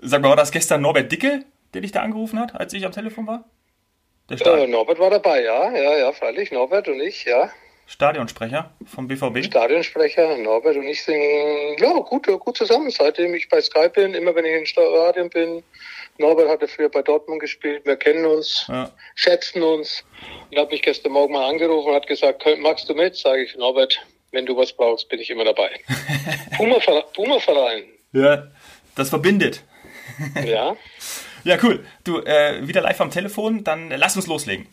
Sag mal, war das gestern Norbert Dicke, der dich da angerufen hat, als ich am Telefon war? Der äh, Norbert war dabei, ja, ja, ja, freilich, Norbert und ich, ja. Stadionsprecher vom BVB? Stadionsprecher, Norbert und ich sind ja gut, gut zusammen, seitdem ich bei Skype bin, immer wenn ich in Stadion bin. Norbert hatte früher bei Dortmund gespielt, wir kennen uns, ja. schätzen uns. Und hat mich gestern Morgen mal angerufen und hat gesagt, magst du mit? Sage ich, Norbert, wenn du was brauchst, bin ich immer dabei. Puma-Verein. ja, das verbindet. Ja. Ja, cool. Du, äh, wieder live am Telefon, dann lass uns loslegen.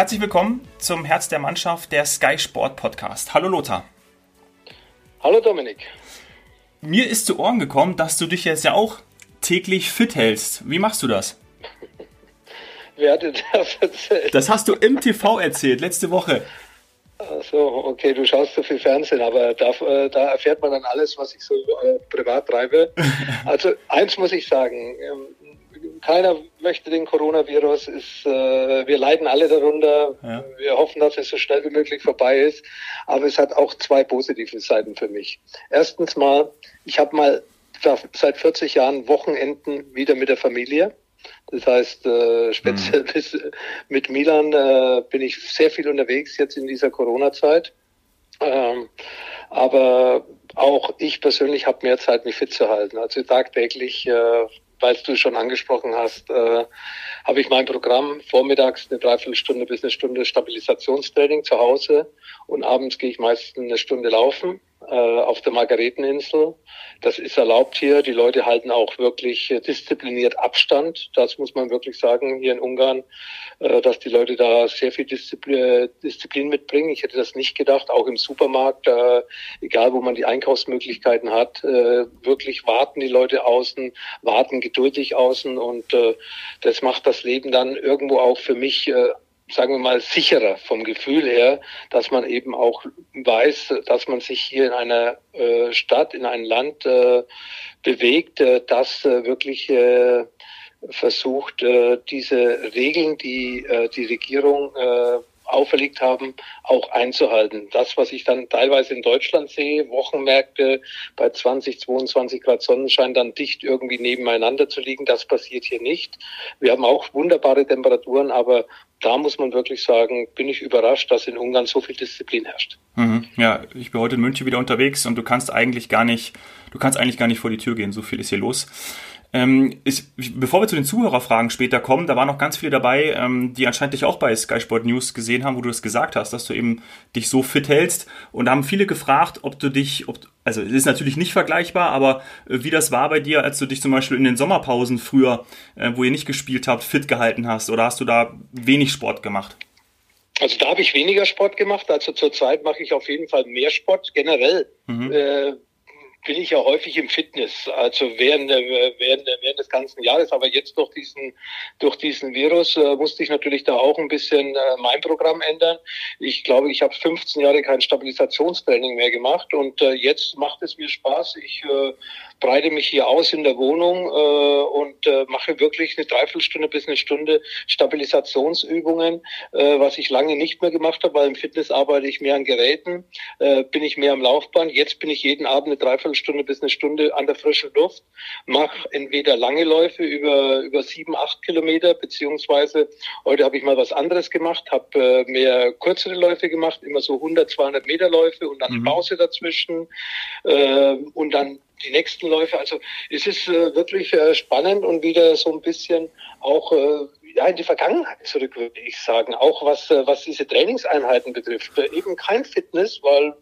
Herzlich willkommen zum Herz der Mannschaft, der Sky Sport Podcast. Hallo Lothar. Hallo Dominik. Mir ist zu Ohren gekommen, dass du dich jetzt ja auch täglich fit hältst. Wie machst du das? Wer hat dir das erzählt? Das hast du im TV erzählt, letzte Woche. Ach so, okay, du schaust so viel Fernsehen, aber da, äh, da erfährt man dann alles, was ich so äh, privat treibe. Also eins muss ich sagen, ähm, keiner möchte den Coronavirus. Ist, äh, wir leiden alle darunter. Ja. Wir hoffen, dass es so schnell wie möglich vorbei ist. Aber es hat auch zwei positive Seiten für mich. Erstens mal, ich habe mal seit 40 Jahren Wochenenden wieder mit der Familie. Das heißt, äh, speziell mhm. mit Milan äh, bin ich sehr viel unterwegs jetzt in dieser Corona-Zeit. Ähm, aber auch ich persönlich habe mehr Zeit, mich fit zu halten. Also tagtäglich äh, weil du schon angesprochen hast, äh, habe ich mein Programm vormittags eine Dreiviertelstunde bis eine Stunde Stabilisationstraining zu Hause und abends gehe ich meistens eine Stunde laufen auf der Margareteninsel. Das ist erlaubt hier. Die Leute halten auch wirklich äh, diszipliniert Abstand. Das muss man wirklich sagen hier in Ungarn, äh, dass die Leute da sehr viel Disziplin, mitbringen. Ich hätte das nicht gedacht. Auch im Supermarkt, äh, egal wo man die Einkaufsmöglichkeiten hat, äh, wirklich warten die Leute außen, warten geduldig außen und äh, das macht das Leben dann irgendwo auch für mich äh, sagen wir mal, sicherer vom Gefühl her, dass man eben auch weiß, dass man sich hier in einer äh, Stadt, in einem Land äh, bewegt, äh, das äh, wirklich äh, versucht, äh, diese Regeln, die die Regierung auferlegt haben, auch einzuhalten. Das, was ich dann teilweise in Deutschland sehe, Wochenmärkte bei 20, 22 Grad Sonnenschein dann dicht irgendwie nebeneinander zu liegen, das passiert hier nicht. Wir haben auch wunderbare Temperaturen, aber da muss man wirklich sagen, bin ich überrascht, dass in Ungarn so viel Disziplin herrscht. Mhm. Ja, ich bin heute in München wieder unterwegs und du kannst eigentlich gar nicht, du kannst eigentlich gar nicht vor die Tür gehen, so viel ist hier los. Ähm, ist, bevor wir zu den Zuhörerfragen später kommen, da waren noch ganz viele dabei, ähm, die anscheinend dich auch bei Sky Sport News gesehen haben, wo du das gesagt hast, dass du eben dich so fit hältst. Und da haben viele gefragt, ob du dich, ob, also es ist natürlich nicht vergleichbar, aber äh, wie das war bei dir, als du dich zum Beispiel in den Sommerpausen früher, äh, wo ihr nicht gespielt habt, fit gehalten hast, oder hast du da wenig Sport gemacht? Also da habe ich weniger Sport gemacht. Also zurzeit mache ich auf jeden Fall mehr Sport generell. Mhm. Äh, bin ich ja häufig im Fitness, also während, während, während des ganzen Jahres. Aber jetzt durch diesen, durch diesen Virus äh, musste ich natürlich da auch ein bisschen äh, mein Programm ändern. Ich glaube, ich habe 15 Jahre kein Stabilisationstraining mehr gemacht und äh, jetzt macht es mir Spaß. Ich äh, breite mich hier aus in der Wohnung äh, und äh, mache wirklich eine Dreiviertelstunde bis eine Stunde Stabilisationsübungen, äh, was ich lange nicht mehr gemacht habe, weil im Fitness arbeite ich mehr an Geräten, äh, bin ich mehr am Laufband. Jetzt bin ich jeden Abend eine Dreiviertelstunde bis eine Stunde an der frischen Luft, mache entweder lange Läufe über, über sieben, acht Kilometer, beziehungsweise heute habe ich mal was anderes gemacht, habe äh, mehr kürzere Läufe gemacht, immer so 100, 200 Meter Läufe und dann mhm. Pause dazwischen äh, und dann die nächsten Läufe. Also es ist äh, wirklich äh, spannend und wieder so ein bisschen auch äh, ja, in die Vergangenheit zurück, würde ich sagen. Auch was, äh, was diese Trainingseinheiten betrifft. Äh, eben kein Fitness, weil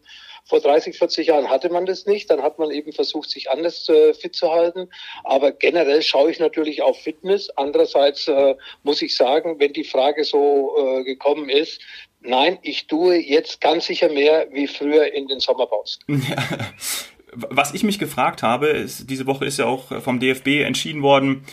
vor 30, 40 Jahren hatte man das nicht. Dann hat man eben versucht, sich anders äh, fit zu halten. Aber generell schaue ich natürlich auf Fitness. Andererseits äh, muss ich sagen, wenn die Frage so äh, gekommen ist, nein, ich tue jetzt ganz sicher mehr wie früher in den Sommerpausen. Ja Was ich mich gefragt habe, ist, diese Woche ist ja auch vom DFB entschieden worden,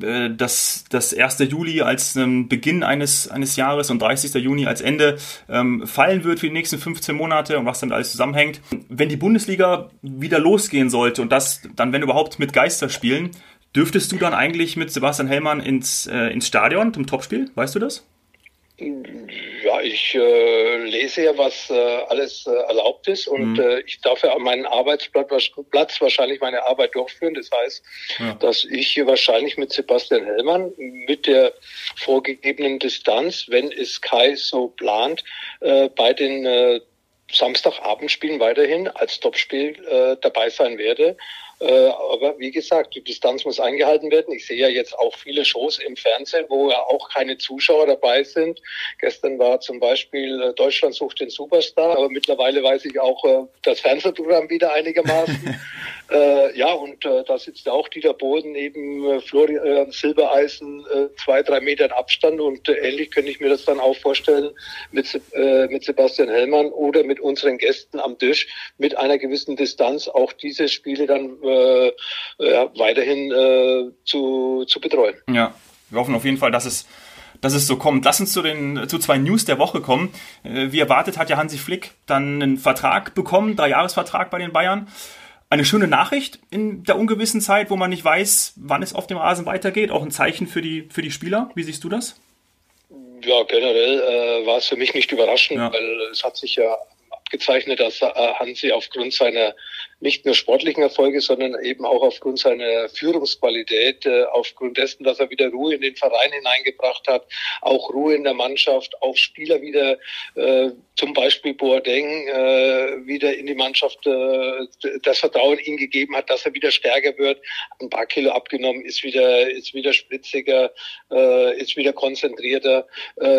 äh, dass das 1. Juli als ähm, Beginn eines, eines Jahres und 30. Juni als Ende ähm, fallen wird für die nächsten 15 Monate und was dann alles zusammenhängt. Wenn die Bundesliga wieder losgehen sollte und das dann, wenn überhaupt, mit Geisterspielen, dürftest du dann eigentlich mit Sebastian Hellmann ins, äh, ins Stadion zum Topspiel? Weißt du das? Ja, ich äh, lese ja, was äh, alles äh, erlaubt ist und mhm. äh, ich darf ja an meinem Arbeitsplatz wahrscheinlich meine Arbeit durchführen. Das heißt, ja. dass ich wahrscheinlich mit Sebastian Hellmann mit der vorgegebenen Distanz, wenn es Kai so plant, äh, bei den äh, Samstagabendspielen weiterhin als Topspiel dabei sein werde. Äh, aber wie gesagt, die Distanz muss eingehalten werden. Ich sehe ja jetzt auch viele Shows im Fernsehen, wo ja auch keine Zuschauer dabei sind. Gestern war zum Beispiel äh, Deutschland sucht den Superstar, aber mittlerweile weiß ich auch äh, das Fernsehprogramm wieder einigermaßen. äh, ja, und äh, da sitzt auch Dieter Boden neben äh, Florian Silbereisen äh, zwei, drei Metern Abstand und äh, ähnlich könnte ich mir das dann auch vorstellen mit, äh, mit Sebastian Hellmann oder mit unseren Gästen am Tisch mit einer gewissen Distanz auch diese Spiele dann äh, äh, weiterhin äh, zu, zu betreuen. Ja, wir hoffen auf jeden Fall, dass es dass es so kommt. Lass uns zu den zu zwei News der Woche kommen. Äh, wie erwartet hat ja Hansi Flick dann einen Vertrag bekommen, Dreijahresvertrag bei den Bayern. Eine schöne Nachricht in der ungewissen Zeit, wo man nicht weiß, wann es auf dem Rasen weitergeht. Auch ein Zeichen für die für die Spieler. Wie siehst du das? Ja, generell äh, war es für mich nicht überraschend, ja. weil es hat sich ja abgezeichnet, dass äh, Hansi aufgrund seiner nicht nur sportlichen Erfolge, sondern eben auch aufgrund seiner Führungsqualität, äh, aufgrund dessen, dass er wieder Ruhe in den Verein hineingebracht hat, auch Ruhe in der Mannschaft, auch Spieler wieder, äh, zum Beispiel Boateng, äh, wieder in die Mannschaft das Vertrauen ihm gegeben hat, dass er wieder stärker wird, ein paar Kilo abgenommen, ist wieder, ist wieder spritziger, ist wieder konzentrierter,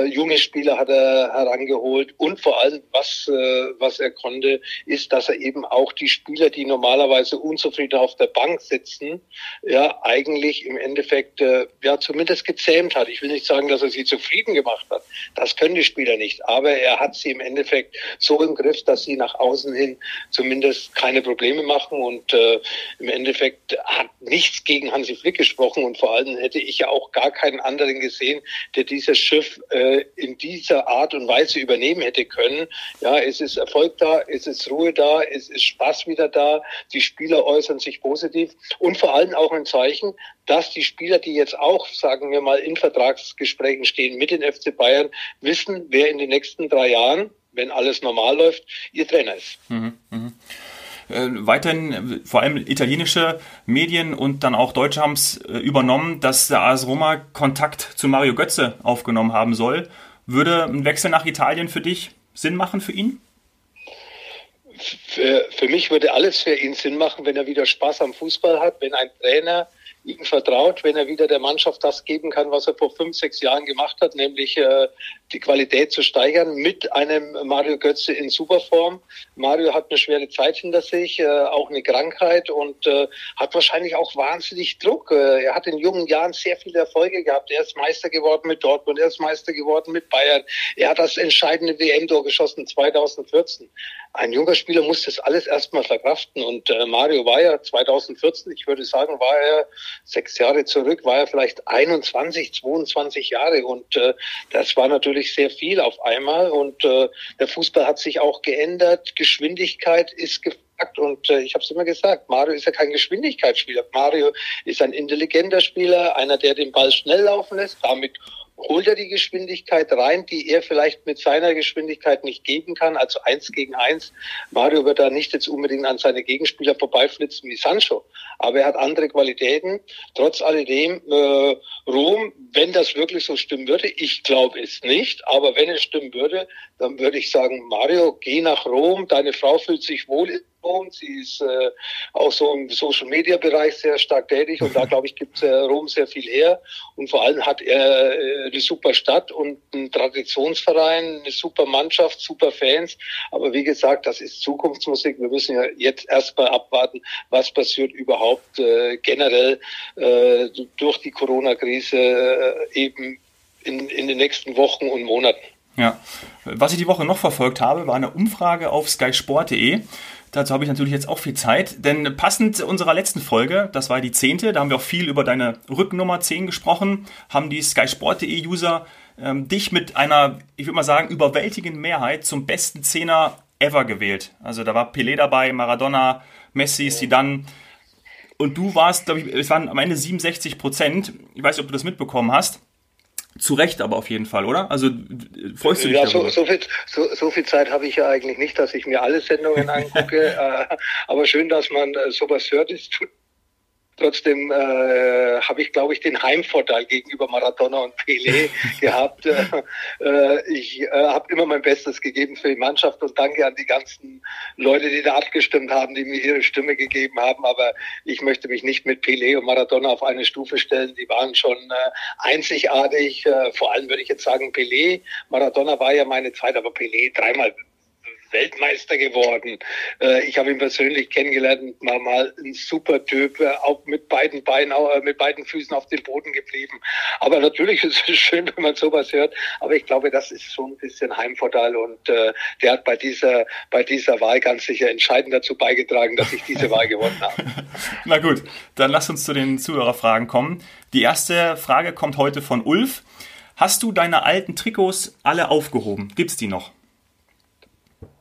junge Spieler hat er herangeholt. Und vor allem, was, was er konnte, ist, dass er eben auch die Spieler, die normalerweise unzufrieden auf der Bank sitzen, ja, eigentlich im Endeffekt, äh, ja, zumindest gezähmt hat. Ich will nicht sagen, dass er sie zufrieden gemacht hat. Das können die Spieler nicht. Aber er hat sie im Endeffekt so im Griff, dass sie nach außen hin zumindest keine Probleme machen und äh, im Endeffekt hat nichts gegen Hansi Flick gesprochen und vor allem hätte ich ja auch gar keinen anderen gesehen, der dieses Schiff äh, in dieser Art und Weise übernehmen hätte können. Ja, es ist Erfolg da, es ist Ruhe da, es ist Spaß wieder da da, die Spieler äußern sich positiv und vor allem auch ein Zeichen, dass die Spieler, die jetzt auch, sagen wir mal, in Vertragsgesprächen stehen mit den FC Bayern, wissen, wer in den nächsten drei Jahren, wenn alles normal läuft, ihr Trainer ist. Mhm, mh. Äh, weiterhin, vor allem italienische Medien und dann auch Deutsche haben es äh, übernommen, dass der AS Roma Kontakt zu Mario Götze aufgenommen haben soll. Würde ein Wechsel nach Italien für dich Sinn machen für ihn? Für, für mich würde alles für ihn Sinn machen, wenn er wieder Spaß am Fußball hat, wenn ein Trainer ihm vertraut, wenn er wieder der Mannschaft das geben kann, was er vor fünf, sechs Jahren gemacht hat, nämlich äh, die Qualität zu steigern mit einem Mario Götze in Superform. Mario hat eine schwere Zeit hinter sich, äh, auch eine Krankheit und äh, hat wahrscheinlich auch wahnsinnig Druck. Äh, er hat in jungen Jahren sehr viele Erfolge gehabt. Er ist Meister geworden mit Dortmund, er ist Meister geworden mit Bayern. Er hat das entscheidende WM-Tor geschossen 2014. Ein junger Spieler muss das alles erstmal verkraften und äh, Mario war ja 2014, ich würde sagen, war er sechs Jahre zurück, war er vielleicht 21, 22 Jahre und äh, das war natürlich sehr viel auf einmal. Und äh, der Fußball hat sich auch geändert, Geschwindigkeit ist gefragt. Und äh, ich habe es immer gesagt, Mario ist ja kein Geschwindigkeitsspieler. Mario ist ein intelligenter Spieler, einer, der den Ball schnell laufen lässt, damit holt er die Geschwindigkeit rein, die er vielleicht mit seiner Geschwindigkeit nicht geben kann, also eins gegen eins. Mario wird da nicht jetzt unbedingt an seine Gegenspieler vorbeiflitzen wie Sancho, aber er hat andere Qualitäten. Trotz alledem, äh, Rom, wenn das wirklich so stimmen würde, ich glaube es nicht, aber wenn es stimmen würde, dann würde ich sagen, Mario, geh nach Rom, deine Frau fühlt sich wohl Rom. Sie ist äh, auch so im Social Media Bereich sehr stark tätig und da glaube ich gibt äh, Rom sehr viel her und vor allem hat er äh, eine super Stadt und einen Traditionsverein, eine super Mannschaft, super Fans. Aber wie gesagt, das ist Zukunftsmusik. Wir müssen ja jetzt erstmal abwarten, was passiert überhaupt äh, generell äh, durch die Corona-Krise äh, eben in, in den nächsten Wochen und Monaten. Ja. Was ich die Woche noch verfolgt habe, war eine Umfrage auf skysport.de. Dazu habe ich natürlich jetzt auch viel Zeit, denn passend unserer letzten Folge, das war die zehnte, da haben wir auch viel über deine Rückennummer 10 gesprochen, haben die skysport.de User ähm, dich mit einer, ich würde mal sagen, überwältigenden Mehrheit zum besten Zehner ever gewählt. Also da war Pelé dabei, Maradona, Messi, Zidane. Und du warst, glaube ich, es waren am Ende 67 Prozent. Ich weiß nicht, ob du das mitbekommen hast. Zu Recht aber auf jeden Fall, oder? Also freust du dich ja, darüber? So, so, viel, so, so viel Zeit habe ich ja eigentlich nicht, dass ich mir alle Sendungen angucke. äh, aber schön, dass man äh, sowas hört. Es tut Trotzdem äh, habe ich, glaube ich, den Heimvorteil gegenüber Maradona und Pelé gehabt. Äh, ich äh, habe immer mein Bestes gegeben für die Mannschaft und danke an die ganzen Leute, die da abgestimmt haben, die mir ihre Stimme gegeben haben. Aber ich möchte mich nicht mit Pelé und Maradona auf eine Stufe stellen. Die waren schon äh, einzigartig. Äh, vor allem würde ich jetzt sagen Pelé. Maradona war ja meine Zeit, aber Pelé dreimal Weltmeister geworden. Äh, ich habe ihn persönlich kennengelernt, war mal ein super Typ, äh, auch mit beiden Beinen, äh, mit beiden Füßen auf dem Boden geblieben. Aber natürlich ist es schön, wenn man sowas hört. Aber ich glaube, das ist schon ein bisschen Heimvorteil und äh, der hat bei dieser, bei dieser Wahl ganz sicher entscheidend dazu beigetragen, dass ich diese Wahl gewonnen habe. Na gut, dann lass uns zu den Zuhörerfragen kommen. Die erste Frage kommt heute von Ulf. Hast du deine alten Trikots alle aufgehoben? Gibt's die noch?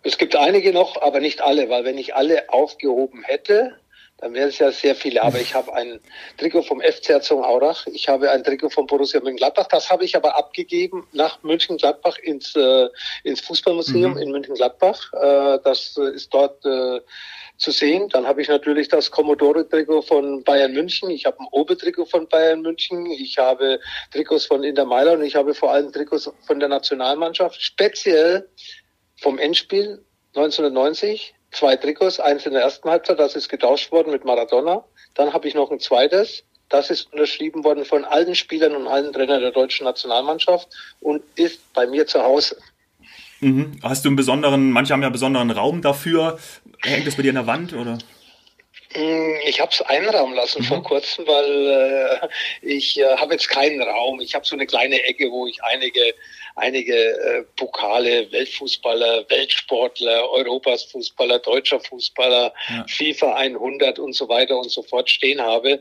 Es gibt einige noch, aber nicht alle, weil wenn ich alle aufgehoben hätte, dann wäre es ja sehr viele. Aber ich habe ein Trikot vom FC Herzogenaurach, ich habe ein Trikot vom Borussia Mönchengladbach. Das habe ich aber abgegeben nach München-Gladbach ins, äh, ins Fußballmuseum mhm. in München-Gladbach. Äh, das ist dort äh, zu sehen. Dann habe ich natürlich das Commodore-Trikot von Bayern München. Ich habe ein Obe-Trikot von Bayern München. Ich habe Trikots von Inter Mailand und ich habe vor allem Trikots von der Nationalmannschaft. Speziell vom Endspiel 1990 zwei Trikots, eins in der ersten Halbzeit, das ist getauscht worden mit Maradona. Dann habe ich noch ein zweites, das ist unterschrieben worden von allen Spielern und allen Trainern der deutschen Nationalmannschaft und ist bei mir zu Hause. Mhm. Hast du einen besonderen, manche haben ja einen besonderen Raum dafür. Hängt das bei dir an der Wand oder? Mm, ich habe es einrahmen lassen mhm. vor kurzem, weil äh, ich äh, habe jetzt keinen Raum. Ich habe so eine kleine Ecke, wo ich einige einige äh, Pokale, Weltfußballer, Weltsportler, Europas Fußballer, deutscher Fußballer, ja. FIFA 100 und so weiter und so fort stehen habe.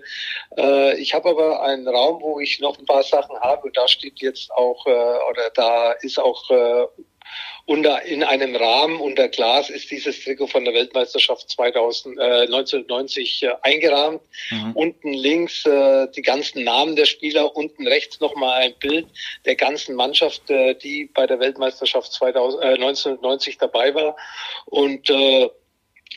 Äh, ich habe aber einen Raum, wo ich noch ein paar Sachen habe. Da steht jetzt auch, äh, oder da ist auch äh, unter, in einem Rahmen unter Glas ist dieses Trikot von der Weltmeisterschaft 2000, äh, 1990 äh, eingerahmt. Mhm. Unten links äh, die ganzen Namen der Spieler, unten rechts nochmal ein Bild der ganzen Mannschaft, äh, die bei der Weltmeisterschaft 2000, äh, 1990 dabei war. Und äh,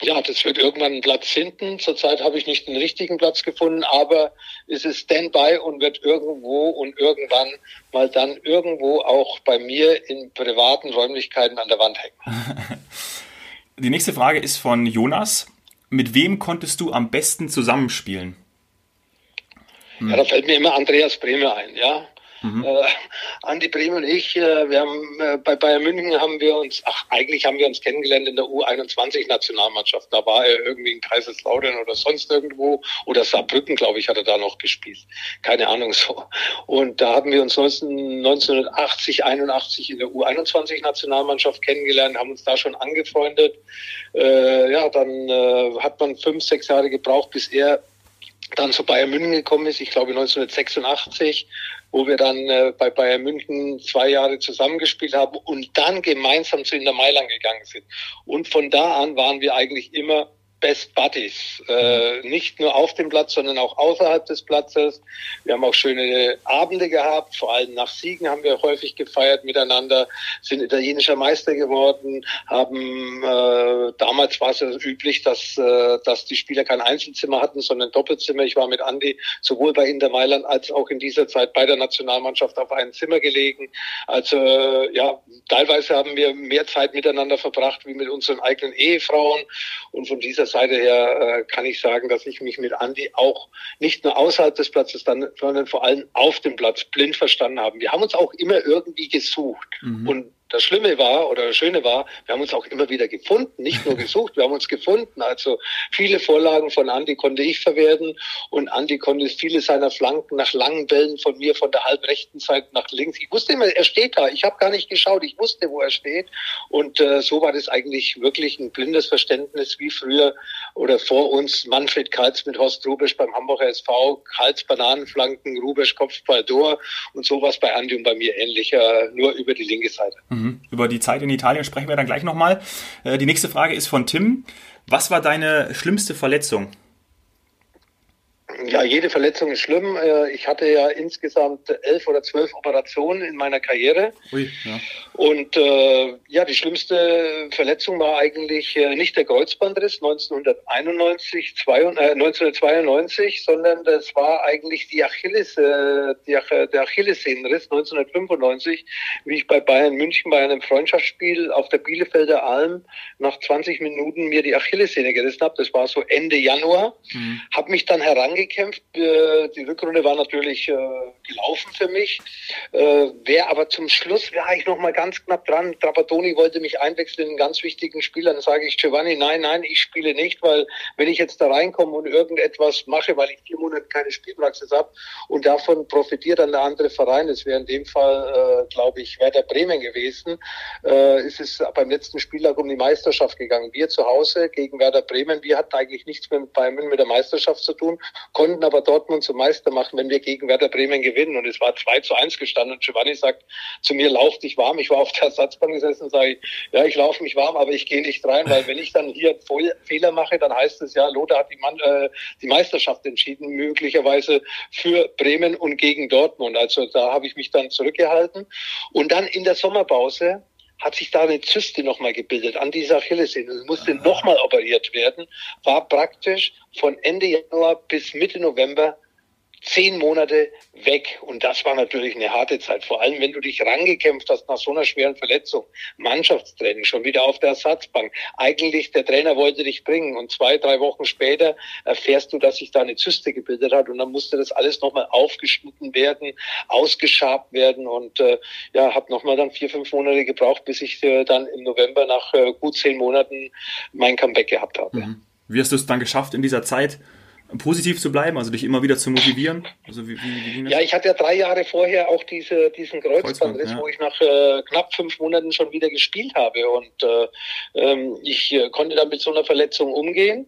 ja, das wird irgendwann einen Platz finden. Zurzeit habe ich nicht den richtigen Platz gefunden, aber es ist Standby und wird irgendwo und irgendwann mal dann irgendwo auch bei mir in privaten Räumlichkeiten an der Wand hängen. Die nächste Frage ist von Jonas. Mit wem konntest du am besten zusammenspielen? Hm. Ja, da fällt mir immer Andreas Bremer ein, ja. Mhm. Äh, Andi Brehm und ich, äh, wir haben äh, bei Bayern München haben wir uns, ach eigentlich haben wir uns kennengelernt in der U21-Nationalmannschaft. Da war er irgendwie in Kaiserslautern oder sonst irgendwo oder Saarbrücken, glaube ich, hat er da noch gespielt. Keine Ahnung so. Und da haben wir uns 19, 1980, 81 in der U21-Nationalmannschaft kennengelernt, haben uns da schon angefreundet. Äh, ja, dann äh, hat man fünf, sechs Jahre gebraucht, bis er dann zu Bayern München gekommen ist, ich glaube 1986 wo wir dann äh, bei Bayern München zwei Jahre zusammengespielt haben und dann gemeinsam zu Inter Mailand gegangen sind. Und von da an waren wir eigentlich immer Best Buddies. Äh, mhm. nicht nur auf dem Platz, sondern auch außerhalb des Platzes. Wir haben auch schöne Abende gehabt, vor allem nach Siegen haben wir häufig gefeiert miteinander, sind italienischer Meister geworden, haben äh, damals war es ja üblich, dass, äh, dass die Spieler kein Einzelzimmer hatten, sondern Doppelzimmer. Ich war mit Andi sowohl bei Inter Mailand als auch in dieser Zeit bei der Nationalmannschaft auf einem Zimmer gelegen. Also äh, ja, teilweise haben wir mehr Zeit miteinander verbracht wie mit unseren eigenen Ehefrauen und von dieser Seite her äh, kann ich sagen, dass ich mich mit Andi auch nicht nur außerhalb des Platzes, sondern vor allem auf dem Platz blind verstanden habe. Wir haben uns auch immer irgendwie gesucht. Mhm. Und das Schlimme war oder das Schöne war, wir haben uns auch immer wieder gefunden, nicht nur gesucht, wir haben uns gefunden. Also viele Vorlagen von Andi konnte ich verwerten und Andi konnte viele seiner Flanken nach langen Bällen von mir von der halbrechten Seite nach links. Ich wusste immer, er steht da. Ich habe gar nicht geschaut, ich wusste, wo er steht. Und äh, so war das eigentlich wirklich ein blindes Verständnis wie früher oder vor uns Manfred Kalz mit Horst Rubisch beim Hamburger SV, Kalz Bananenflanken, Rubisch Kopfball, Tor und sowas bei Andi und bei mir ähnlicher, nur über die linke Seite. Mhm. Über die Zeit in Italien sprechen wir dann gleich nochmal. Äh, die nächste Frage ist von Tim. Was war deine schlimmste Verletzung? Ja, jede Verletzung ist schlimm. Äh, ich hatte ja insgesamt elf oder zwölf Operationen in meiner Karriere. Ui, ja. Und äh, ja, die schlimmste Verletzung war eigentlich äh, nicht der Kreuzbandriss 1991, zwei, äh, 1992, sondern das war eigentlich die Achilles, äh, die, der Achillessehnenriss 1995, wie ich bei Bayern München bei einem Freundschaftsspiel auf der Bielefelder Alm nach 20 Minuten mir die Achillessehne gerissen habe. Das war so Ende Januar. Mhm. Habe mich dann herangegangen gekämpft. Äh, die Rückrunde war natürlich äh, gelaufen für mich. Äh, Wäre aber zum Schluss, wäre ich noch mal ganz knapp dran. Trapattoni wollte mich einwechseln in einen ganz wichtigen Spieler. Dann sage ich Giovanni, nein, nein, ich spiele nicht, weil wenn ich jetzt da reinkomme und irgendetwas mache, weil ich vier Monate keine Spielpraxis habe und davon profitiert dann der andere Verein, das wäre in dem Fall, glaube ich, Werder Bremen gewesen, ist es beim letzten Spieltag um die Meisterschaft gegangen. Wir zu Hause gegen Werder Bremen, wir hatten eigentlich nichts mit Bayern mit der Meisterschaft zu tun konnten aber Dortmund zum Meister machen, wenn wir gegen Werder Bremen gewinnen. Und es war 2 zu 1 gestanden. Und Giovanni sagt zu mir, lauf dich warm. Ich war auf der Ersatzbank gesessen und sage, ja, ich laufe mich warm, aber ich gehe nicht rein, weil wenn ich dann hier Fehler mache, dann heißt es ja, Lothar hat die, Mann, äh, die Meisterschaft entschieden, möglicherweise für Bremen und gegen Dortmund. Also da habe ich mich dann zurückgehalten. Und dann in der Sommerpause hat sich da eine Zyste nochmal gebildet an dieser Achillessehne. Es musste nochmal operiert werden, war praktisch von Ende Januar bis Mitte November zehn Monate weg. Und das war natürlich eine harte Zeit. Vor allem, wenn du dich rangekämpft hast nach so einer schweren Verletzung. Mannschaftstraining, schon wieder auf der Ersatzbank. Eigentlich, der Trainer wollte dich bringen. Und zwei, drei Wochen später erfährst du, dass sich da eine Zyste gebildet hat. Und dann musste das alles nochmal aufgeschnitten werden, ausgeschabt werden. Und äh, ja, habe nochmal dann vier, fünf Monate gebraucht, bis ich äh, dann im November nach äh, gut zehn Monaten mein Comeback gehabt habe. Mhm. Wie hast du es dann geschafft in dieser Zeit? Positiv zu bleiben, also dich immer wieder zu motivieren? Also wie, wie, wie ja, ich hatte ja drei Jahre vorher auch diese, diesen Kreuzbandriss, ja. wo ich nach äh, knapp fünf Monaten schon wieder gespielt habe und äh, ähm, ich äh, konnte dann mit so einer Verletzung umgehen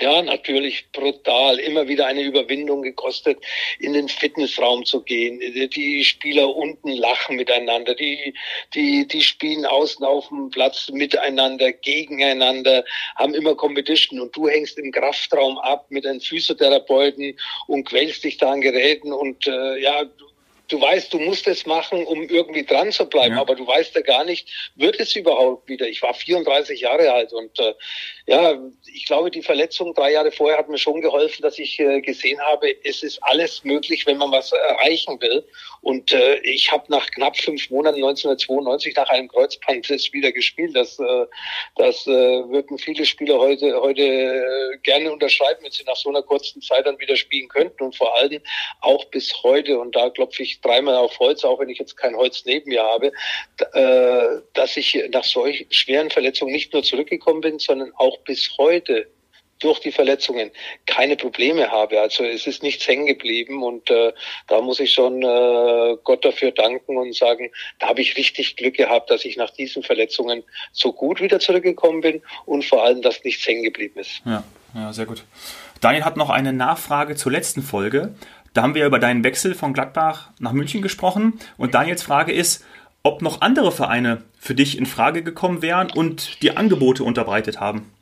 ja, natürlich brutal. Immer wieder eine Überwindung gekostet, in den Fitnessraum zu gehen. Die Spieler unten lachen miteinander. Die, die, die spielen außen auf dem Platz miteinander, gegeneinander, haben immer Competition und du hängst im Kraftraum ab mit einem Physiotherapeuten und quälst dich da an Geräten und äh, ja, du weißt, du musst es machen, um irgendwie dran zu bleiben, ja. aber du weißt ja gar nicht, wird es überhaupt wieder. Ich war 34 Jahre alt und äh, ja, ich glaube, die Verletzung drei Jahre vorher hat mir schon geholfen, dass ich äh, gesehen habe, es ist alles möglich, wenn man was erreichen will. Und äh, ich habe nach knapp fünf Monaten 1992 nach einem Kreuzbandriss wieder gespielt. Das, äh, das äh, würden viele Spieler heute, heute äh, gerne unterschreiben, wenn sie nach so einer kurzen Zeit dann wieder spielen könnten und vor allem auch bis heute. Und da klopfe ich dreimal auf Holz, auch wenn ich jetzt kein Holz neben mir habe, äh, dass ich nach solch schweren Verletzungen nicht nur zurückgekommen bin, sondern auch bis heute durch die Verletzungen keine Probleme habe. Also es ist nichts hängen geblieben und äh, da muss ich schon äh, Gott dafür danken und sagen, da habe ich richtig Glück gehabt, dass ich nach diesen Verletzungen so gut wieder zurückgekommen bin und vor allem, dass nichts hängen geblieben ist. Ja, ja, sehr gut. Daniel hat noch eine Nachfrage zur letzten Folge. Da haben wir über deinen Wechsel von Gladbach nach München gesprochen. Und Daniels Frage ist, ob noch andere Vereine für dich in Frage gekommen wären und die Angebote unterbreitet haben.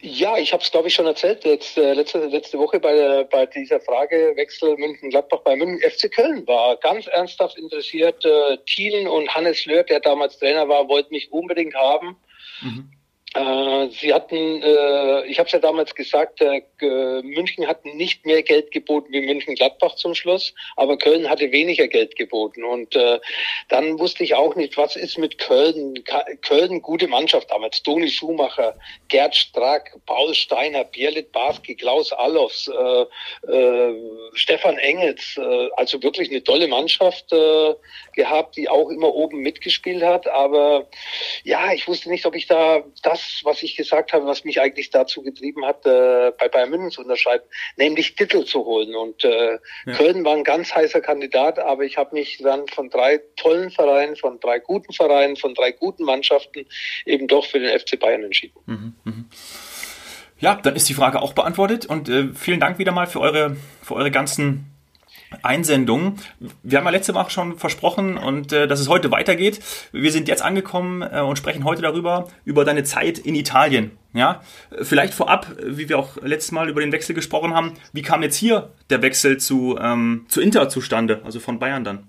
Ja, ich habe es, glaube ich, schon erzählt, jetzt, äh, letzte, letzte Woche bei, der, bei dieser Frage Wechsel München-Gladbach bei München. FC Köln war ganz ernsthaft interessiert. Äh, Thielen und Hannes Löhr, der damals Trainer war, wollten mich unbedingt haben. Mhm. Äh, sie hatten, äh, ich habe es ja damals gesagt, äh, München hat nicht mehr Geld geboten wie München-Gladbach zum Schluss, aber Köln hatte weniger Geld geboten. Und dann wusste ich auch nicht, was ist mit Köln. Köln, gute Mannschaft damals. Toni Schumacher, Gerd Strack, Paul Steiner, Bierlit Barski, Klaus Allofs, äh, äh, Stefan Engels. Also wirklich eine tolle Mannschaft äh, gehabt, die auch immer oben mitgespielt hat. Aber ja, ich wusste nicht, ob ich da das das, was ich gesagt habe, was mich eigentlich dazu getrieben hat, äh, bei Bayern München zu unterschreiben, nämlich Titel zu holen. Und äh, ja. Köln war ein ganz heißer Kandidat, aber ich habe mich dann von drei tollen Vereinen, von drei guten Vereinen, von drei guten Mannschaften eben doch für den FC Bayern entschieden. Mhm, mh. Ja, dann ist die Frage auch beantwortet und äh, vielen Dank wieder mal für eure, für eure ganzen Einsendung. Wir haben ja letzte Woche schon versprochen und äh, dass es heute weitergeht. Wir sind jetzt angekommen äh, und sprechen heute darüber, über deine Zeit in Italien. Ja, vielleicht vorab, wie wir auch letztes Mal über den Wechsel gesprochen haben, wie kam jetzt hier der Wechsel zu, ähm, zu Inter zustande, also von Bayern dann?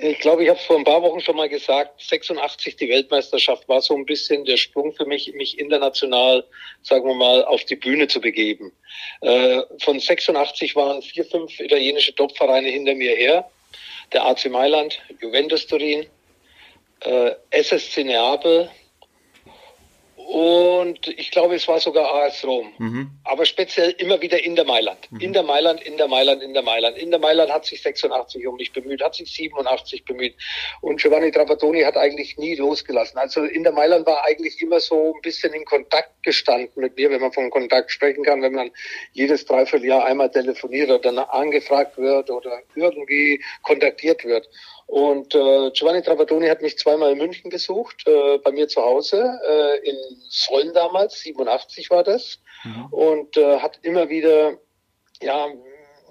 Ich glaube, ich habe es vor ein paar Wochen schon mal gesagt, 86 die Weltmeisterschaft war so ein bisschen der Sprung für mich, mich international, sagen wir mal, auf die Bühne zu begeben. Äh, von 86 waren vier, fünf italienische Topvereine hinter mir her. Der AC Mailand, Juventus Turin, äh, SSC Neapel, und ich glaube, es war sogar AS Rom. Mhm. Aber speziell immer wieder in der Mailand. Mhm. In der Mailand, in der Mailand, in der Mailand. In der Mailand hat sich 86 um mich bemüht, hat sich 87 bemüht. Und Giovanni Trapattoni hat eigentlich nie losgelassen. Also in der Mailand war eigentlich immer so ein bisschen in Kontakt gestanden mit mir, wenn man von Kontakt sprechen kann, wenn man jedes Dreivierteljahr einmal telefoniert oder angefragt wird oder irgendwie kontaktiert wird. Und äh, Giovanni Trapattoni hat mich zweimal in München besucht, äh, bei mir zu Hause, äh, in Sollen damals, 87 war das, mhm. und äh, hat immer wieder ja,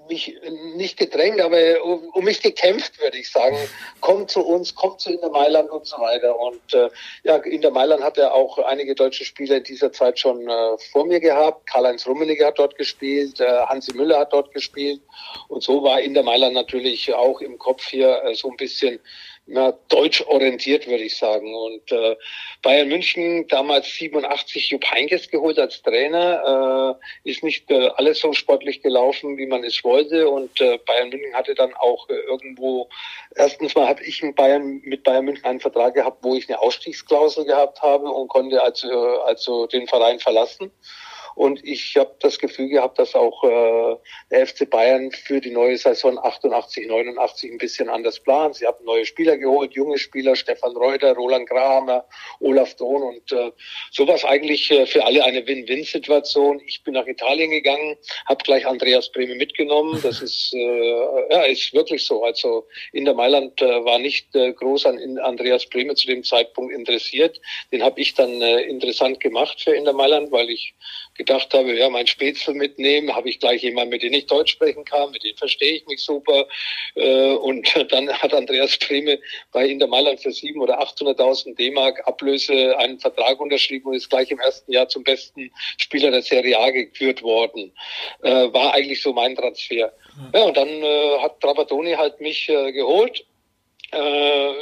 mich nicht gedrängt, aber um, um mich gekämpft, würde ich sagen. Kommt zu uns, kommt zu Inter Mailand und so weiter. Und äh, ja, Inter Mailand hat ja auch einige deutsche Spieler in dieser Zeit schon äh, vor mir gehabt. Karl-Heinz Rummenigge hat dort gespielt, äh, Hansi Müller hat dort gespielt. Und so war Inter Mailand natürlich auch im Kopf hier äh, so ein bisschen na, deutsch orientiert, würde ich sagen. Und äh, Bayern München, damals 87 Jupp Heynckes geholt als Trainer, äh, ist nicht äh, alles so sportlich gelaufen, wie man es wollte. Und äh, Bayern München hatte dann auch äh, irgendwo, erstens mal habe ich in Bayern, mit Bayern München einen Vertrag gehabt, wo ich eine Ausstiegsklausel gehabt habe und konnte also, also den Verein verlassen. Und ich habe das Gefühl gehabt, dass auch äh, der FC Bayern für die neue Saison 88, 89 ein bisschen anders plant. Sie haben neue Spieler geholt, junge Spieler, Stefan Reuter, Roland Kramer, Olaf Dohn und äh, sowas eigentlich äh, für alle eine Win-Win-Situation. Ich bin nach Italien gegangen, habe gleich Andreas Breme mitgenommen. Das ist äh, ja ist wirklich so. Also in der Mailand äh, war nicht äh, groß an Andreas Breme zu dem Zeitpunkt interessiert. Den habe ich dann äh, interessant gemacht für in der Mailand, weil ich gedacht habe, ja, mein Spätzle mitnehmen, habe ich gleich jemanden, mit dem ich Deutsch sprechen kann, mit dem verstehe ich mich super. Äh, und dann hat Andreas Breme bei Inter Mailand für sieben oder 800.000 D-Mark Ablöse einen Vertrag unterschrieben und ist gleich im ersten Jahr zum besten Spieler der Serie A gekürt worden. Äh, war eigentlich so mein Transfer. Ja, und dann äh, hat Trapattoni halt mich geholt.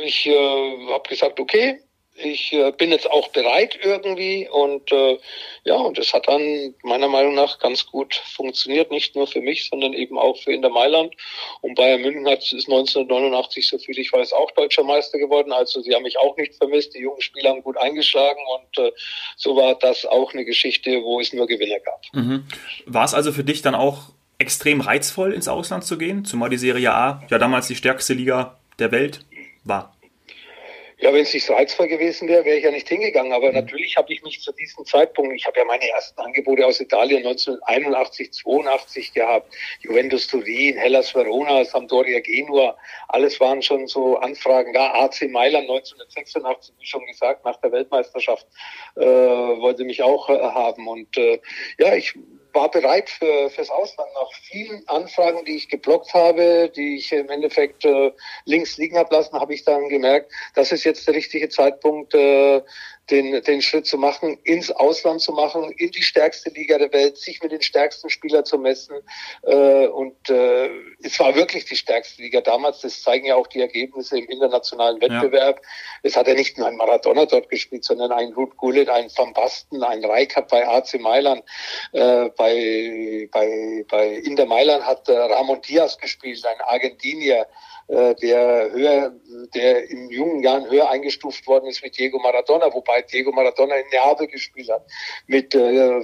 ich habe gesagt, okay, ich äh, bin jetzt auch bereit irgendwie und äh, ja, und es hat dann meiner Meinung nach ganz gut funktioniert, nicht nur für mich, sondern eben auch für Inter Mailand. Und Bayern München hat, ist 1989, so viel ich weiß, auch deutscher Meister geworden. Also sie haben mich auch nicht vermisst. Die jungen Spieler haben gut eingeschlagen und äh, so war das auch eine Geschichte, wo es nur Gewinner gab. Mhm. War es also für dich dann auch extrem reizvoll, ins Ausland zu gehen, zumal die Serie A ja damals die stärkste Liga der Welt war? Ja, wenn es nicht so reizvoll gewesen wäre, wäre ich ja nicht hingegangen. Aber mhm. natürlich habe ich mich zu diesem Zeitpunkt, ich habe ja meine ersten Angebote aus Italien 1981, 82 gehabt. Juventus Turin, Hellas Verona, Sampdoria Genua, alles waren schon so Anfragen da. AC Mailand 1986, wie schon gesagt, nach der Weltmeisterschaft äh, wollte mich auch äh, haben. Und äh, ja, ich war bereit für, fürs Ausland. Nach vielen Anfragen, die ich geblockt habe, die ich im Endeffekt äh, links liegen habe lassen, habe ich dann gemerkt, das ist jetzt der richtige Zeitpunkt, äh, den, den Schritt zu machen, ins Ausland zu machen, in die stärkste Liga der Welt, sich mit den stärksten Spielern zu messen. Äh, und äh, es war wirklich die stärkste Liga damals. Das zeigen ja auch die Ergebnisse im internationalen Wettbewerb. Ja. Es hat ja nicht nur ein Maradona dort gespielt, sondern ein Ruth Gullit, ein Van Basten, ein Rijkaard bei AC Mailand. Äh, bei, bei, bei Inter Mailand hat äh, Ramon Diaz gespielt, ein Argentinier. Äh, der höher, der in jungen Jahren höher eingestuft worden ist mit Diego Maradona, wobei Diego Maradona in Neapel gespielt hat, mit äh,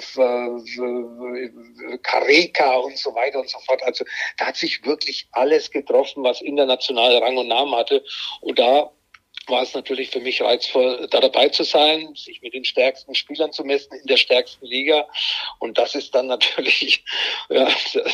Careca und so weiter und so fort. Also da hat sich wirklich alles getroffen, was international Rang und Namen hatte. Und da war es natürlich für mich reizvoll, da dabei zu sein, sich mit den stärksten Spielern zu messen in der stärksten Liga. Und das ist dann natürlich, ja,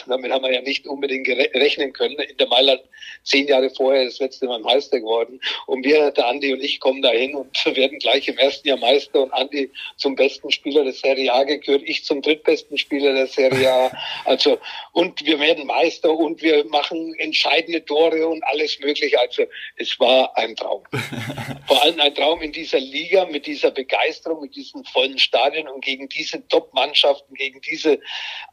damit haben wir ja nicht unbedingt rechnen können. In der Mailand zehn Jahre vorher das letzte Mal Meister geworden. Und wir, der Andi und ich, kommen dahin und werden gleich im ersten Jahr Meister und Andi zum besten Spieler der Serie A gekürt, ich zum drittbesten Spieler der Serie A. Also, und wir werden Meister und wir machen entscheidende Tore und alles Mögliche. Also, es war ein Traum. Vor allem ein Traum in dieser Liga mit dieser Begeisterung, mit diesen vollen Stadien und gegen diese Top-Mannschaften, gegen diese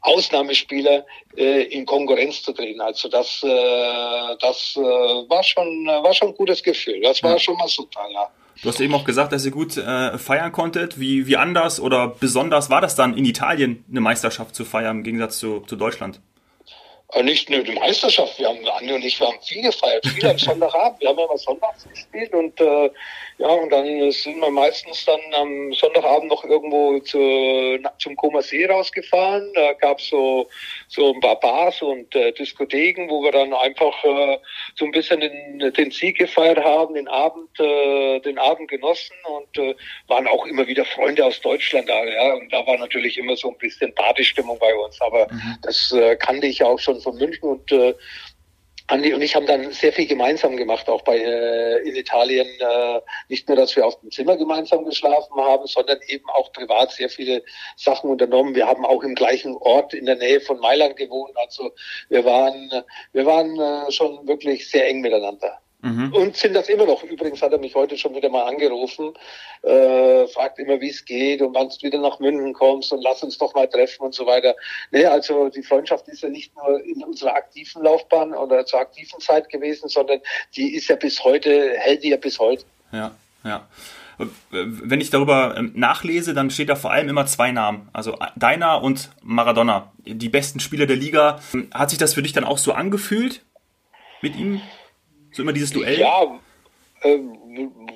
Ausnahmespieler äh, in Konkurrenz zu treten. Also das, äh, das äh, war schon, war schon ein gutes Gefühl. Das war ja. schon mal super, ja. Du hast eben auch gesagt, dass ihr gut äh, feiern konntet. Wie, wie anders oder besonders war das dann in Italien, eine Meisterschaft zu feiern im Gegensatz zu, zu Deutschland? Nicht nur die Meisterschaft, wir haben, Andi und ich, wir haben viel gefeiert, viel am Sonntagabend. Wir haben immer sonntags gespielt und äh, ja, und dann sind wir meistens dann am Sonntagabend noch irgendwo zu, zum Koma See rausgefahren. Da gab's so, so ein paar Bars und äh, Diskotheken, wo wir dann einfach äh, so ein bisschen den, den Sieg gefeiert haben, den Abend, äh, den Abend genossen und äh, waren auch immer wieder Freunde aus Deutschland da. Ja, und da war natürlich immer so ein bisschen Partystimmung bei uns. Aber mhm. das äh, kannte ich auch schon von München und äh, Andi und ich haben dann sehr viel gemeinsam gemacht, auch bei äh, in Italien. Äh, nicht nur, dass wir auf dem Zimmer gemeinsam geschlafen haben, sondern eben auch privat sehr viele Sachen unternommen. Wir haben auch im gleichen Ort in der Nähe von Mailand gewohnt. Also wir waren, wir waren äh, schon wirklich sehr eng miteinander. Mhm. Und sind das immer noch. Übrigens hat er mich heute schon wieder mal angerufen, äh, fragt immer, wie es geht und wann du wieder nach München kommst und lass uns doch mal treffen und so weiter. Nee, also die Freundschaft ist ja nicht nur in unserer aktiven Laufbahn oder zur aktiven Zeit gewesen, sondern die ist ja bis heute, hält die ja bis heute. Ja, ja wenn ich darüber ähm, nachlese, dann steht da vor allem immer zwei Namen. Also deiner und Maradona. Die besten Spieler der Liga. Hat sich das für dich dann auch so angefühlt mit ihm? So immer dieses Duell? Ja, äh,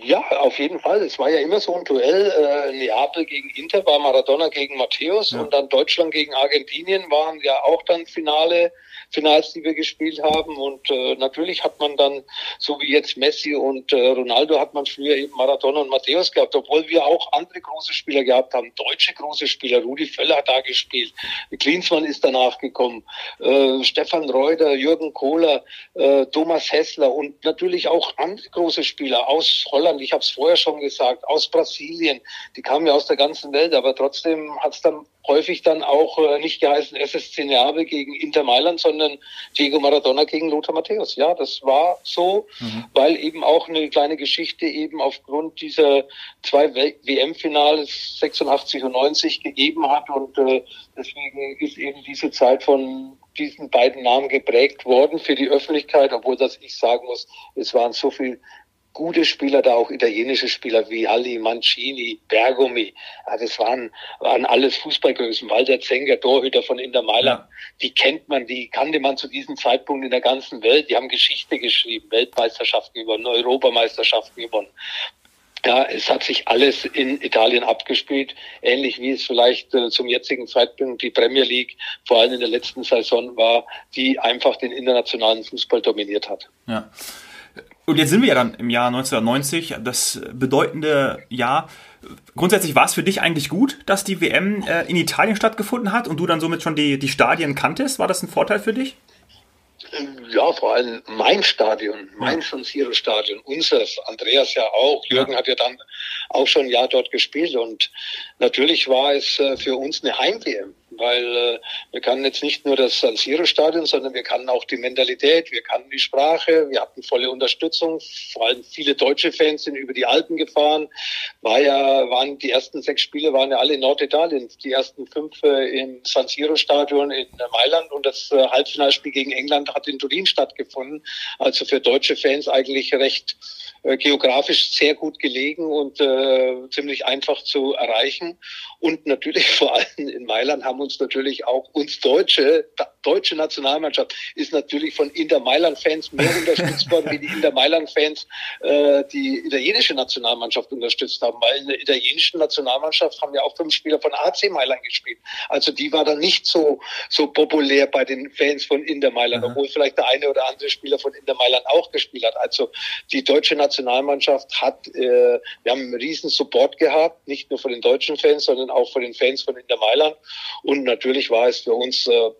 ja, auf jeden Fall. Es war ja immer so ein Duell. Äh, Neapel gegen Inter war Maradona gegen Matthäus ja. und dann Deutschland gegen Argentinien waren ja auch dann Finale Finals, die wir gespielt haben. Und äh, natürlich hat man dann, so wie jetzt Messi und äh, Ronaldo, hat man früher eben Maradona und Matthäus gehabt, obwohl wir auch andere große Spieler gehabt haben. Deutsche große Spieler. Rudi Völler hat da gespielt. Klinsmann ist danach gekommen. Äh, Stefan Reuter, Jürgen Kohler, äh, Thomas Hessler und natürlich auch andere große Spieler aus Holland. Ich habe es vorher schon gesagt, aus Brasilien. Die kamen ja aus der ganzen Welt, aber trotzdem hat es dann häufig dann auch äh, nicht geheißen SSC Neapel gegen Inter Mailand, sondern Diego Maradona gegen Lothar Matthäus. Ja, das war so, mhm. weil eben auch eine kleine Geschichte eben aufgrund dieser zwei WM-Finals 86 und 90 gegeben hat und äh, deswegen ist eben diese Zeit von diesen beiden Namen geprägt worden für die Öffentlichkeit, obwohl das ich sagen muss, es waren so viel gute Spieler da, auch italienische Spieler wie Alli, Mancini, Bergomi. Ja, das waren, waren alles Fußballgrößen. Walter Zenger, Torhüter von Inter Mailand, ja. die kennt man, die kannte man zu diesem Zeitpunkt in der ganzen Welt. Die haben Geschichte geschrieben, Weltmeisterschaften gewonnen, Europameisterschaften gewonnen. Ja, es hat sich alles in Italien abgespielt, ähnlich wie es vielleicht äh, zum jetzigen Zeitpunkt die Premier League vor allem in der letzten Saison war, die einfach den internationalen Fußball dominiert hat. Ja. Und jetzt sind wir ja dann im Jahr 1990, das bedeutende Jahr. Grundsätzlich war es für dich eigentlich gut, dass die WM äh, in Italien stattgefunden hat und du dann somit schon die, die Stadien kanntest. War das ein Vorteil für dich? Ja, vor allem mein Stadion, mein San Siro Stadion, unseres, Andreas ja auch. Jürgen ja. hat ja dann auch schon ein Jahr dort gespielt und natürlich war es äh, für uns eine Heim-WM weil äh, wir kannten jetzt nicht nur das San Siro Stadion, sondern wir kannten auch die Mentalität, wir kannten die Sprache, wir hatten volle Unterstützung, vor allem viele deutsche Fans sind über die Alpen gefahren, war ja, waren die ersten sechs Spiele waren ja alle in Norditalien, die ersten fünf äh, im San Siro Stadion in Mailand. Und das äh, Halbfinalspiel gegen England hat in Turin stattgefunden, also für deutsche Fans eigentlich recht äh, geografisch sehr gut gelegen und äh, ziemlich einfach zu erreichen. Und natürlich vor allem in Mailand haben uns natürlich auch uns Deutsche, deutsche Nationalmannschaft ist natürlich von Inter Mailand-Fans mehr unterstützt worden, wie die Inter Mailand-Fans äh, die italienische Nationalmannschaft unterstützt haben. Weil in der italienischen Nationalmannschaft haben ja auch fünf Spieler von AC Mailand gespielt. Also die war dann nicht so, so populär bei den Fans von Inter Mailand, mhm. obwohl vielleicht der eine oder andere Spieler von Inter Mailand auch gespielt hat. Also die deutsche Nationalmannschaft hat, äh, wir haben einen riesen Support gehabt, nicht nur von den deutschen Fans, sondern auch von den Fans von Inter Mailand. Und natürlich war es für uns äh,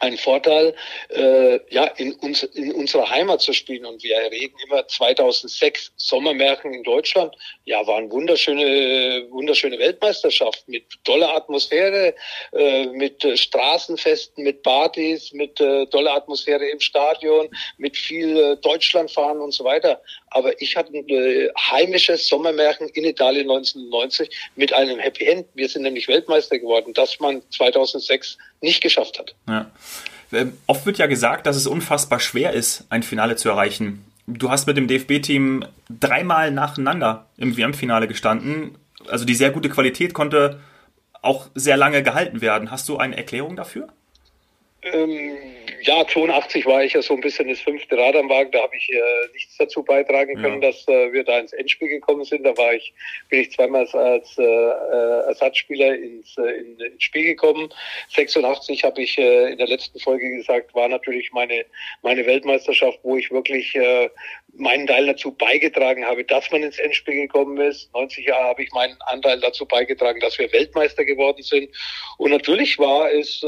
ein Vorteil, äh, ja, in, uns, in unserer Heimat zu spielen. Und wir reden immer 2006 Sommermärchen in Deutschland. Ja, waren wunderschöne, wunderschöne Weltmeisterschaft mit toller Atmosphäre, äh, mit äh, Straßenfesten, mit Partys, mit äh, toller Atmosphäre im Stadion, mit viel äh, Deutschlandfahren und so weiter. Aber ich hatte ein äh, heimisches Sommermärchen in Italien 1990 mit einem Happy End. Wir sind nämlich Weltmeister geworden, das man 2006 nicht geschafft hat. Ja. Ähm, oft wird ja gesagt, dass es unfassbar schwer ist, ein Finale zu erreichen. Du hast mit dem DFB-Team dreimal nacheinander im WM-Finale gestanden. Also die sehr gute Qualität konnte auch sehr lange gehalten werden. Hast du eine Erklärung dafür? Ähm, ja, 82 war ich ja so ein bisschen das fünfte Rad am Wagen. Da habe ich äh, nichts dazu beitragen können, ja. dass äh, wir da ins Endspiel gekommen sind. Da war ich, bin ich zweimal als äh, äh, Ersatzspieler ins, äh, in, ins Spiel gekommen. 86 habe ich äh, in der letzten Folge gesagt, war natürlich meine meine Weltmeisterschaft, wo ich wirklich meinen Teil dazu beigetragen habe, dass man ins Endspiel gekommen ist. 90 Jahre habe ich meinen Anteil dazu beigetragen, dass wir Weltmeister geworden sind. Und natürlich war es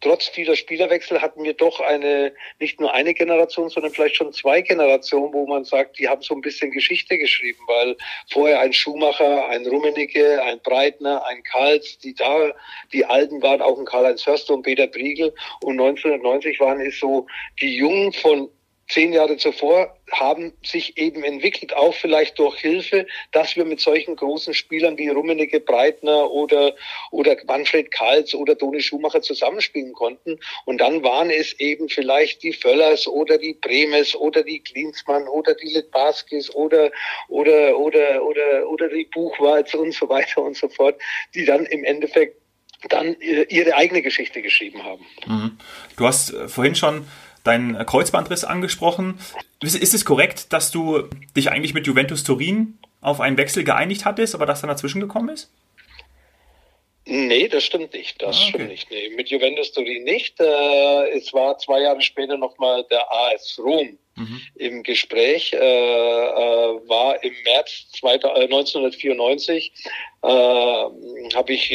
trotz vieler Spielerwechsel hatten wir doch eine, nicht nur eine Generation, sondern vielleicht schon zwei Generationen, wo man sagt, die haben so ein bisschen Geschichte geschrieben, weil vorher ein Schumacher, ein Rummenigge, ein Breitner, ein Karls, die da, die Alten waren, auch ein Karl-Heinz Förster und Peter Briegel und 1990 waren es so die Jungen von zehn Jahre zuvor haben sich eben entwickelt, auch vielleicht durch Hilfe, dass wir mit solchen großen Spielern wie Rummenigge Breitner oder, oder Manfred Karls oder Toni Schumacher zusammenspielen konnten. Und dann waren es eben vielleicht die Völlers oder die Bremes oder die Klinsmann oder die Litbarskis oder, oder, oder, oder, oder die Buchwalz und so weiter und so fort, die dann im Endeffekt dann äh, ihre eigene Geschichte geschrieben haben. Mhm. Du hast äh, vorhin schon deinen Kreuzbandriss angesprochen. Ist es korrekt, dass du dich eigentlich mit Juventus Turin auf einen Wechsel geeinigt hattest, aber das dann dazwischen gekommen ist? Nee, das stimmt nicht. Das ah, okay. stimmt nicht. Nee, mit Juventus Turin nicht. Äh, es war zwei Jahre später nochmal der AS Rom mhm. im Gespräch. Äh, äh, war im März 1994 äh, äh, habe ich,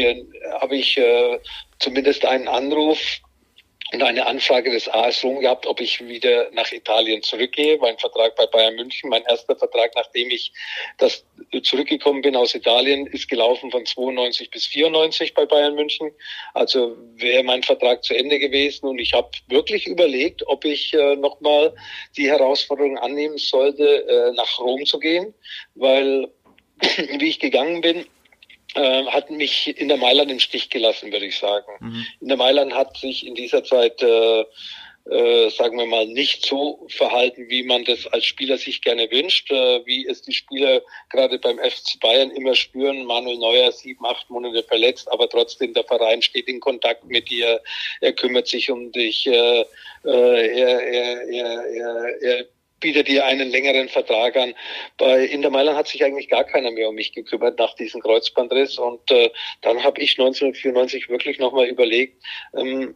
hab ich äh, zumindest einen Anruf eine Anfrage des AS Rom gehabt, ob ich wieder nach Italien zurückgehe. Mein Vertrag bei Bayern München, mein erster Vertrag, nachdem ich das zurückgekommen bin aus Italien, ist gelaufen von 92 bis 94 bei Bayern München. Also wäre mein Vertrag zu Ende gewesen und ich habe wirklich überlegt, ob ich äh, nochmal die Herausforderung annehmen sollte, äh, nach Rom zu gehen, weil wie ich gegangen bin, äh, hat mich in der Mailand im Stich gelassen, würde ich sagen. Mhm. In der Mailand hat sich in dieser Zeit, äh, äh, sagen wir mal, nicht so verhalten, wie man das als Spieler sich gerne wünscht, äh, wie es die Spieler gerade beim FC Bayern immer spüren. Manuel Neuer sieben, acht Monate verletzt, aber trotzdem der Verein steht in Kontakt mit dir, er kümmert sich um dich, äh, äh, er, er, er, er, er bietet dir einen längeren Vertrag an. Bei Inter Mailand hat sich eigentlich gar keiner mehr um mich gekümmert nach diesem Kreuzbandriss. Und äh, dann habe ich 1994 wirklich nochmal überlegt, ähm,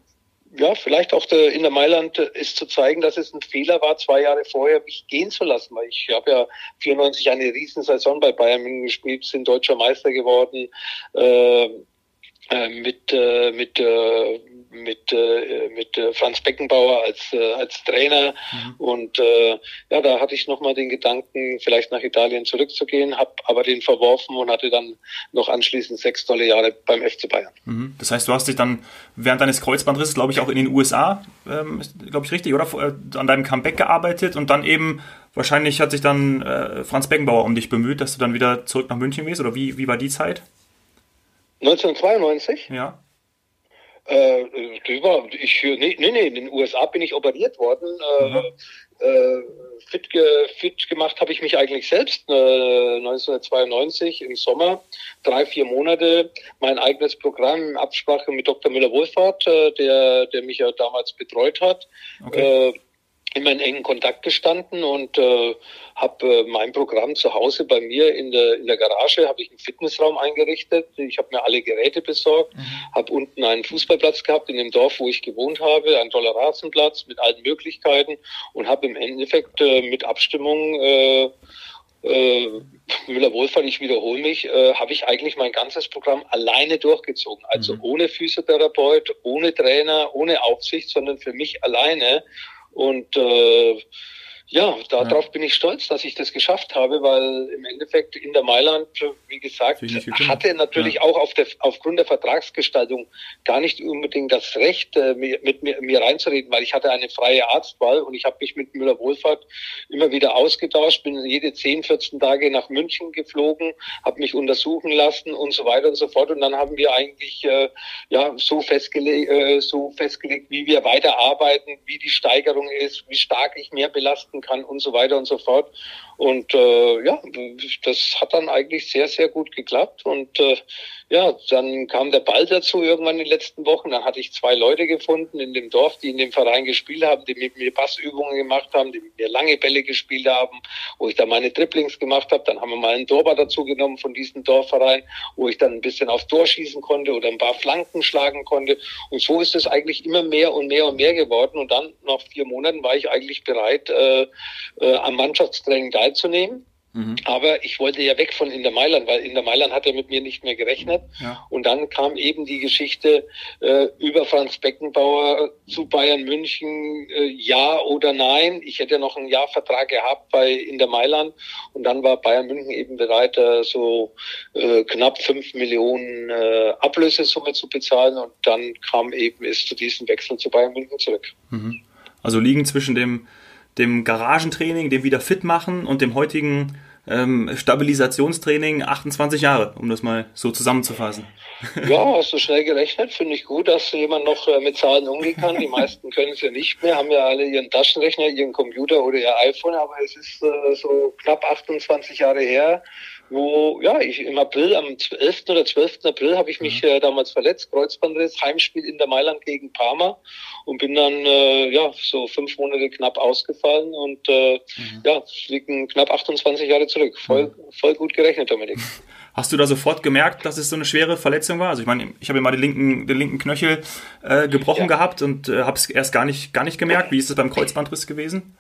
ja, vielleicht auch der Inter Mailand ist zu zeigen, dass es ein Fehler war, zwei Jahre vorher mich gehen zu lassen, weil ich habe ja 94 eine Riesensaison bei Bayern München gespielt, sind deutscher Meister geworden, äh, äh mit, äh, mit äh, mit, äh, mit äh, Franz Beckenbauer als, äh, als Trainer. Mhm. Und äh, ja, da hatte ich nochmal den Gedanken, vielleicht nach Italien zurückzugehen, habe aber den verworfen und hatte dann noch anschließend sechs tolle Jahre beim FC Bayern. Mhm. Das heißt, du hast dich dann während deines Kreuzbandrisses, glaube ich, auch in den USA, ähm, glaube ich richtig, oder? Äh, an deinem Comeback gearbeitet und dann eben wahrscheinlich hat sich dann äh, Franz Beckenbauer um dich bemüht, dass du dann wieder zurück nach München gehst, oder wie, wie war die Zeit? 1992? Ja. Äh, war, ich, nee, nee, nee, in den USA bin ich operiert worden. Äh, äh, fit, ge, fit gemacht habe ich mich eigentlich selbst äh, 1992 im Sommer, drei, vier Monate, mein eigenes Programm in Absprache mit Dr. Müller-Wohlfahrt, äh, der, der mich ja damals betreut hat. Okay. Äh, immer in engen Kontakt gestanden und äh, habe äh, mein Programm zu Hause bei mir in der, in der Garage, habe ich einen Fitnessraum eingerichtet. Ich habe mir alle Geräte besorgt, mhm. habe unten einen Fußballplatz gehabt in dem Dorf, wo ich gewohnt habe, einen toller Rasenplatz mit allen Möglichkeiten und habe im Endeffekt äh, mit Abstimmung äh, äh, Müller-Wohlfahrt, ich wiederhole mich, äh, habe ich eigentlich mein ganzes Programm alleine durchgezogen. Also mhm. ohne Physiotherapeut, ohne Trainer, ohne Aufsicht, sondern für mich alleine. Und äh, ja, darauf ja. bin ich stolz, dass ich das geschafft habe, weil im Endeffekt in der Mailand, wie gesagt, hatte natürlich ja. auch auf der, aufgrund der Vertragsgestaltung gar nicht unbedingt das Recht, äh, mit mir, mir reinzureden, weil ich hatte eine freie Arztwahl und ich habe mich mit Müller Wohlfahrt immer wieder ausgetauscht, bin jede 10, 14 Tage nach München geflogen, habe mich untersuchen lassen und so weiter und so fort. Und dann haben wir eigentlich äh, ja so festgelegt, äh, so festgelegt, wie wir weiterarbeiten, wie die Steigerung ist, wie stark ich mehr belasten leisten kann und so weiter und so fort. Und äh, ja, das hat dann eigentlich sehr, sehr gut geklappt. Und äh, ja, dann kam der Ball dazu irgendwann in den letzten Wochen. Dann hatte ich zwei Leute gefunden in dem Dorf, die in dem Verein gespielt haben, die mit mir Passübungen gemacht haben, die mit mir lange Bälle gespielt haben, wo ich dann meine Dribblings gemacht habe. Dann haben wir mal einen Torwart dazu genommen von diesem Dorfverein, wo ich dann ein bisschen aufs Tor schießen konnte oder ein paar Flanken schlagen konnte. Und so ist es eigentlich immer mehr und mehr und mehr geworden. Und dann nach vier Monaten war ich eigentlich bereit, äh, äh, am Mannschaftstraining teilzunehmen. Mhm. Aber ich wollte ja weg von Inter Mailand, weil Inter Mailand hat ja mit mir nicht mehr gerechnet. Ja. Und dann kam eben die Geschichte äh, über Franz Beckenbauer zu Bayern München, äh, ja oder nein. Ich hätte noch einen Jahrvertrag gehabt bei Inter Mailand und dann war Bayern München eben bereit, äh, so äh, knapp fünf Millionen äh, Ablösesumme zu bezahlen und dann kam eben es zu diesem Wechsel zu Bayern München zurück. Mhm. Also liegen zwischen dem dem Garagentraining, dem wieder fit machen und dem heutigen ähm, Stabilisationstraining 28 Jahre, um das mal so zusammenzufassen. Ja, hast du schnell gerechnet. Finde ich gut, dass jemand noch äh, mit Zahlen umgehen kann. Die meisten können es ja nicht mehr, haben ja alle ihren Taschenrechner, ihren Computer oder ihr iPhone, aber es ist äh, so knapp 28 Jahre her, wo, ja, ich im April, am 11. oder 12. April habe ich mich mhm. äh, damals verletzt, Kreuzbandriss, Heimspiel in der Mailand gegen Parma und bin dann, äh, ja, so fünf Monate knapp ausgefallen und, äh, mhm. ja, liegen knapp 28 Jahre zurück. Voll, mhm. voll gut gerechnet, Dominik. Hast du da sofort gemerkt, dass es so eine schwere Verletzung war? Also ich meine, ich habe mal den linken, den linken Knöchel äh, gebrochen ja. gehabt und äh, habe es erst gar nicht, gar nicht gemerkt. Wie ist es beim Kreuzbandriss gewesen?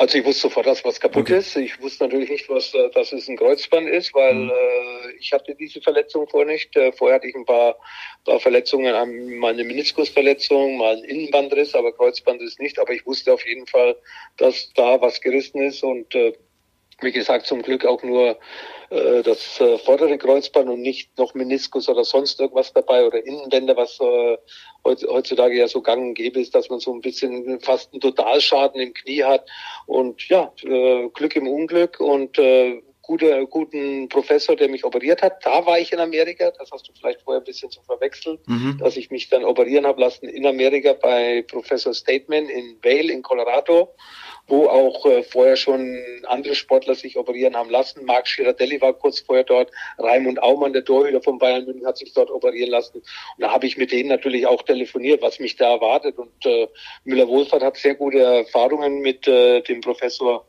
Also ich wusste sofort, dass was kaputt okay. ist. Ich wusste natürlich nicht, was äh, dass es ein Kreuzband ist, weil mhm. äh, ich hatte diese Verletzung vorher nicht. Äh, vorher hatte ich ein paar, paar Verletzungen, mal eine Meniskusverletzung, mal ein Innenbandriss, aber Kreuzband ist nicht. Aber ich wusste auf jeden Fall, dass da was gerissen ist und äh, wie gesagt, zum Glück auch nur äh, das äh, vordere Kreuzband und nicht noch Meniskus oder sonst irgendwas dabei oder Innenbänder, was äh, heutzutage ja so gang und gäbe ist, dass man so ein bisschen fast einen Totalschaden im Knie hat. Und ja, äh, Glück im Unglück und äh, gute, guten Professor, der mich operiert hat. Da war ich in Amerika, das hast du vielleicht vorher ein bisschen zu verwechseln, mhm. dass ich mich dann operieren habe lassen in Amerika bei Professor Stateman in Vail in Colorado wo auch äh, vorher schon andere Sportler sich operieren haben lassen. Marc Girardelli war kurz vorher dort, Raimund Aumann, der Torhüter von Bayern München, hat sich dort operieren lassen. Und da habe ich mit denen natürlich auch telefoniert, was mich da erwartet. Und äh, Müller-Wohlfahrt hat sehr gute Erfahrungen mit äh, dem Professor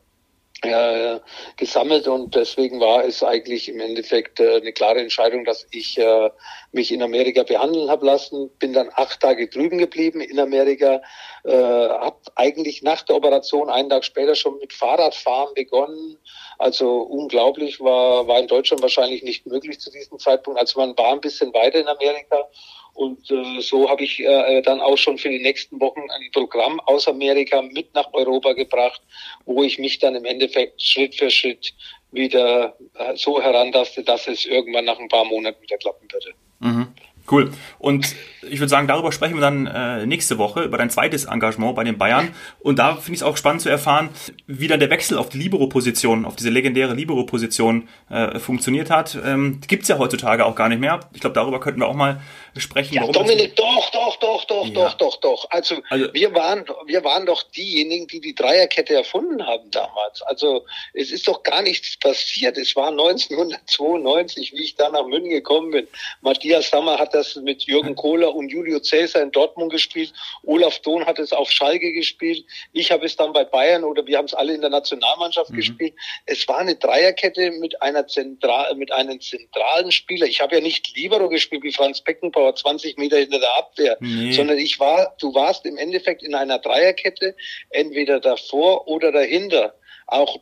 äh, gesammelt und deswegen war es eigentlich im Endeffekt äh, eine klare Entscheidung, dass ich äh, mich in Amerika behandeln habe lassen. Bin dann acht Tage drüben geblieben in Amerika, äh, habe eigentlich nach der Operation einen Tag später schon mit Fahrradfahren begonnen. Also unglaublich war war in Deutschland wahrscheinlich nicht möglich zu diesem Zeitpunkt. Also man war ein bisschen weiter in Amerika Und äh, so habe ich äh, dann auch schon für die nächsten Wochen ein Programm aus Amerika mit nach Europa gebracht, wo ich mich dann im Endeffekt Schritt für Schritt wieder so herantaste, dass es irgendwann nach ein paar Monaten wieder klappen würde. Mhm. Cool. Und ich würde sagen, darüber sprechen wir dann äh, nächste Woche, über dein zweites Engagement bei den Bayern. Und da finde ich es auch spannend zu erfahren, wie dann der Wechsel auf die Libero-Position, auf diese legendäre Libero-Position äh, funktioniert hat. Ähm, Gibt ja heutzutage auch gar nicht mehr. Ich glaube, darüber könnten wir auch mal sprechen. Ja, Dominik, doch, doch, doch, doch, ja. doch, doch, doch. Also, also, wir waren, wir waren doch diejenigen, die die Dreierkette erfunden haben damals. Also es ist doch gar nichts passiert. Es war 1992, wie ich da nach München gekommen bin. Matthias Sammer hat das mit Jürgen Kohler und Julio Cäsar in Dortmund gespielt. Olaf Dohn hat es auf Schalke gespielt. Ich habe es dann bei Bayern oder wir haben es alle in der Nationalmannschaft mhm. gespielt. Es war eine Dreierkette mit einer zentral, mit einem zentralen Spieler. Ich habe ja nicht Libero gespielt wie Franz Beckenbauer Zuschauer 20 Meter hinter der Abwehr, nee. sondern ich war, du warst im Endeffekt in einer Dreierkette, entweder davor oder dahinter auch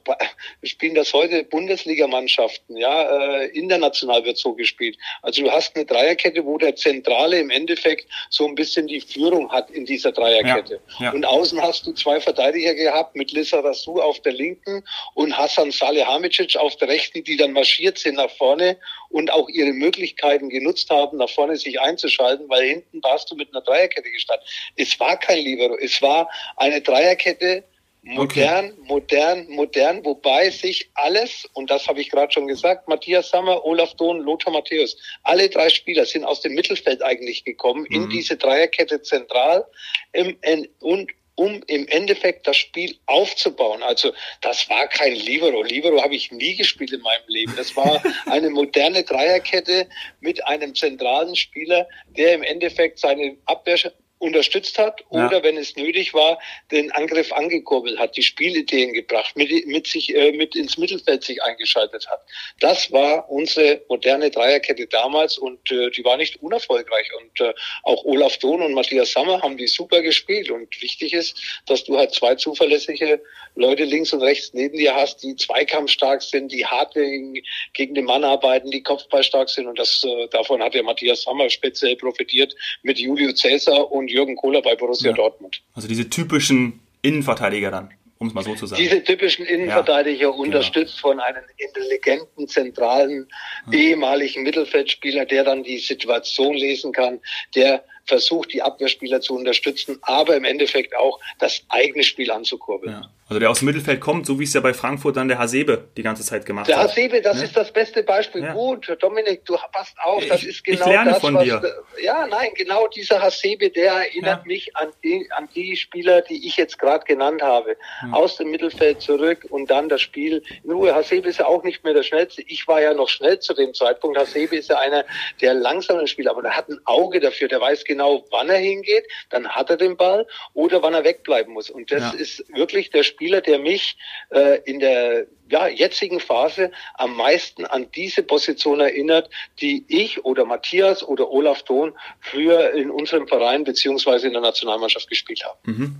spielen das heute Bundesligamannschaften, ja, äh, international wird so gespielt. Also du hast eine Dreierkette, wo der Zentrale im Endeffekt so ein bisschen die Führung hat in dieser Dreierkette. Ja, ja. Und außen hast du zwei Verteidiger gehabt mit Lissa Rassou auf der linken und Hassan Salihamidzic auf der rechten, die dann marschiert sind nach vorne und auch ihre Möglichkeiten genutzt haben, nach vorne sich einzuschalten, weil hinten warst du mit einer Dreierkette gestartet. Es war kein Libero, es war eine Dreierkette, Modern, okay. modern, modern, wobei sich alles, und das habe ich gerade schon gesagt, Matthias Sammer, Olaf Dohn, Lothar Matthäus, alle drei Spieler sind aus dem Mittelfeld eigentlich gekommen, mhm. in diese Dreierkette zentral im, in, und um im Endeffekt das Spiel aufzubauen. Also das war kein Libero. Libero habe ich nie gespielt in meinem Leben. Das war eine moderne Dreierkette mit einem zentralen Spieler, der im Endeffekt seine Abwehr unterstützt hat oder ja. wenn es nötig war, den Angriff angekurbelt hat, die Spielideen gebracht, mit, mit sich äh, mit ins Mittelfeld sich eingeschaltet hat. Das war unsere moderne Dreierkette damals und äh, die war nicht unerfolgreich und äh, auch Olaf Dohn und Matthias Sammer haben die super gespielt und wichtig ist, dass du halt zwei zuverlässige Leute links und rechts neben dir hast, die zweikampfstark sind, die hart gegen, gegen den Mann arbeiten, die kopfballstark sind und das äh, davon hat der Matthias Sammer speziell profitiert mit Julio Cäsar und Jürgen Kohler bei Borussia ja. Dortmund. Also diese typischen Innenverteidiger dann, um es mal so zu sagen. Diese typischen Innenverteidiger, ja, unterstützt genau. von einem intelligenten, zentralen, ja. ehemaligen Mittelfeldspieler, der dann die Situation lesen kann, der versucht, die Abwehrspieler zu unterstützen, aber im Endeffekt auch das eigene Spiel anzukurbeln. Ja. Also der aus dem Mittelfeld kommt, so wie es ja bei Frankfurt dann der Hasebe die ganze Zeit gemacht der hat. Der Hasebe, das ja? ist das beste Beispiel. Ja. Gut, Dominik, du passt auf, das ich, ist genau ich lerne das, von was, dir. Ja, nein, genau dieser Hasebe, der erinnert mich an die, an die Spieler, die ich jetzt gerade genannt habe. Aus dem Mittelfeld zurück und dann das Spiel in Ruhe. Hasebe ist ja auch nicht mehr der schnellste. Ich war ja noch schnell zu dem Zeitpunkt. Hasebe ist ja einer der langsamen Spieler, aber der hat ein Auge dafür, der weiß genau, wann er hingeht, dann hat er den Ball oder wann er wegbleiben muss. Und das ja. ist wirklich der Spieler, der mich äh, in der ja, jetzigen Phase am meisten an diese Position erinnert, die ich oder Matthias oder Olaf Thon früher in unserem Verein beziehungsweise in der Nationalmannschaft gespielt haben. Mhm.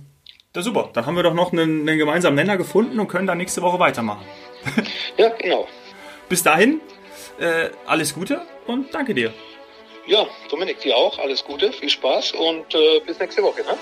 Das super. Dann haben wir doch noch einen, einen gemeinsamen Nenner gefunden und können dann nächste Woche weitermachen. ja, genau. Bis dahin, äh, alles Gute und danke dir. Ja, Dominik, dir auch. Alles Gute, viel Spaß und äh, bis nächste Woche. Ne?